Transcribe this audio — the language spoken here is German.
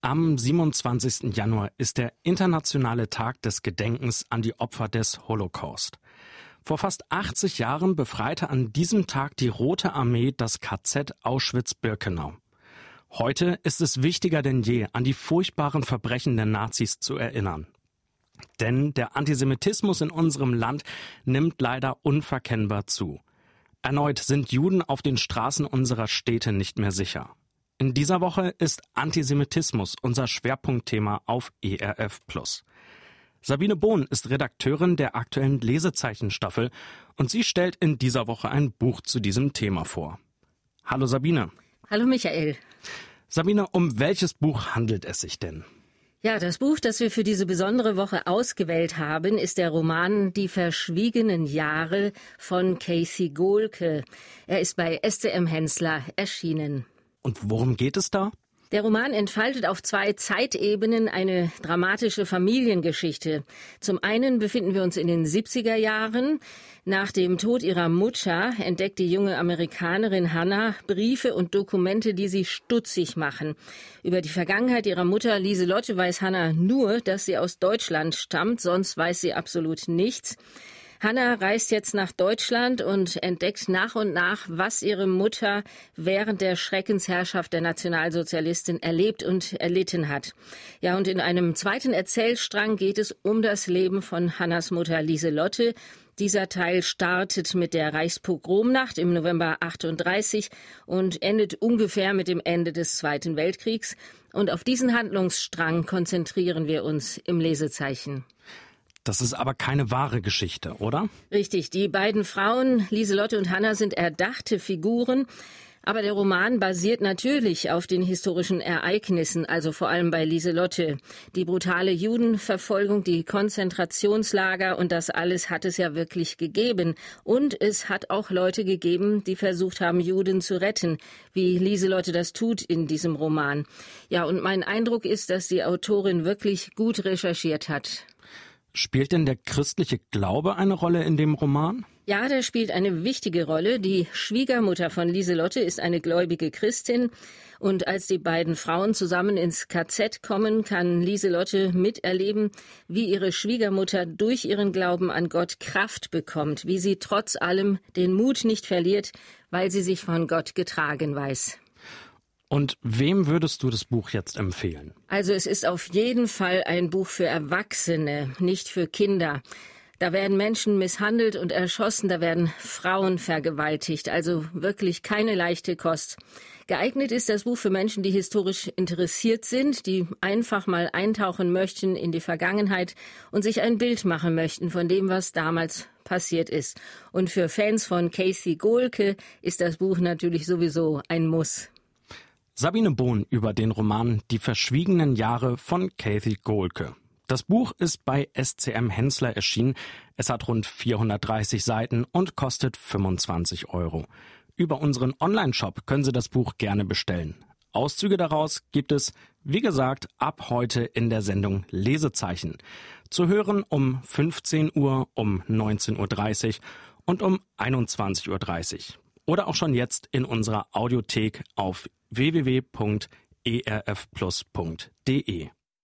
Am 27. Januar ist der internationale Tag des Gedenkens an die Opfer des Holocaust. Vor fast 80 Jahren befreite an diesem Tag die Rote Armee das KZ Auschwitz-Birkenau. Heute ist es wichtiger denn je, an die furchtbaren Verbrechen der Nazis zu erinnern. Denn der Antisemitismus in unserem Land nimmt leider unverkennbar zu. Erneut sind Juden auf den Straßen unserer Städte nicht mehr sicher. In dieser Woche ist Antisemitismus unser Schwerpunktthema auf ERF Sabine Bohn ist Redakteurin der aktuellen Lesezeichenstaffel und sie stellt in dieser Woche ein Buch zu diesem Thema vor. Hallo Sabine. Hallo Michael. Sabine, um welches Buch handelt es sich denn? Ja, das Buch, das wir für diese besondere Woche ausgewählt haben, ist der Roman Die verschwiegenen Jahre von Casey Gohlke. Er ist bei SCM Hensler erschienen. Und worum geht es da? Der Roman entfaltet auf zwei Zeitebenen eine dramatische Familiengeschichte. Zum einen befinden wir uns in den 70er Jahren. Nach dem Tod ihrer Mutter entdeckt die junge Amerikanerin Hannah Briefe und Dokumente, die sie stutzig machen. Über die Vergangenheit ihrer Mutter Lieselotte weiß Hannah nur, dass sie aus Deutschland stammt, sonst weiß sie absolut nichts. Hanna reist jetzt nach Deutschland und entdeckt nach und nach, was ihre Mutter während der Schreckensherrschaft der Nationalsozialistin erlebt und erlitten hat. Ja, und in einem zweiten Erzählstrang geht es um das Leben von Hannas Mutter Lieselotte. Dieser Teil startet mit der Reichspogromnacht im November 38 und endet ungefähr mit dem Ende des Zweiten Weltkriegs. Und auf diesen Handlungsstrang konzentrieren wir uns im Lesezeichen. Das ist aber keine wahre Geschichte, oder? Richtig. Die beiden Frauen, Lieselotte und Hanna, sind erdachte Figuren. Aber der Roman basiert natürlich auf den historischen Ereignissen, also vor allem bei Lieselotte. Die brutale Judenverfolgung, die Konzentrationslager und das alles hat es ja wirklich gegeben. Und es hat auch Leute gegeben, die versucht haben, Juden zu retten, wie Lieselotte das tut in diesem Roman. Ja, und mein Eindruck ist, dass die Autorin wirklich gut recherchiert hat. Spielt denn der christliche Glaube eine Rolle in dem Roman? Ja, der spielt eine wichtige Rolle. Die Schwiegermutter von Lieselotte ist eine gläubige Christin. Und als die beiden Frauen zusammen ins KZ kommen, kann Lieselotte miterleben, wie ihre Schwiegermutter durch ihren Glauben an Gott Kraft bekommt, wie sie trotz allem den Mut nicht verliert, weil sie sich von Gott getragen weiß. Und wem würdest du das Buch jetzt empfehlen? Also es ist auf jeden Fall ein Buch für Erwachsene, nicht für Kinder. Da werden Menschen misshandelt und erschossen, da werden Frauen vergewaltigt, also wirklich keine leichte Kost. Geeignet ist das Buch für Menschen, die historisch interessiert sind, die einfach mal eintauchen möchten in die Vergangenheit und sich ein Bild machen möchten von dem, was damals passiert ist. Und für Fans von Casey Gohlke ist das Buch natürlich sowieso ein Muss. Sabine Bohn über den Roman Die verschwiegenen Jahre von Kathy Gohlke. Das Buch ist bei SCM Hensler erschienen. Es hat rund 430 Seiten und kostet 25 Euro. Über unseren Online-Shop können Sie das Buch gerne bestellen. Auszüge daraus gibt es, wie gesagt, ab heute in der Sendung Lesezeichen. Zu hören um 15 Uhr, um 19.30 Uhr und um 21.30 Uhr. Oder auch schon jetzt in unserer Audiothek auf www.erfplus.de.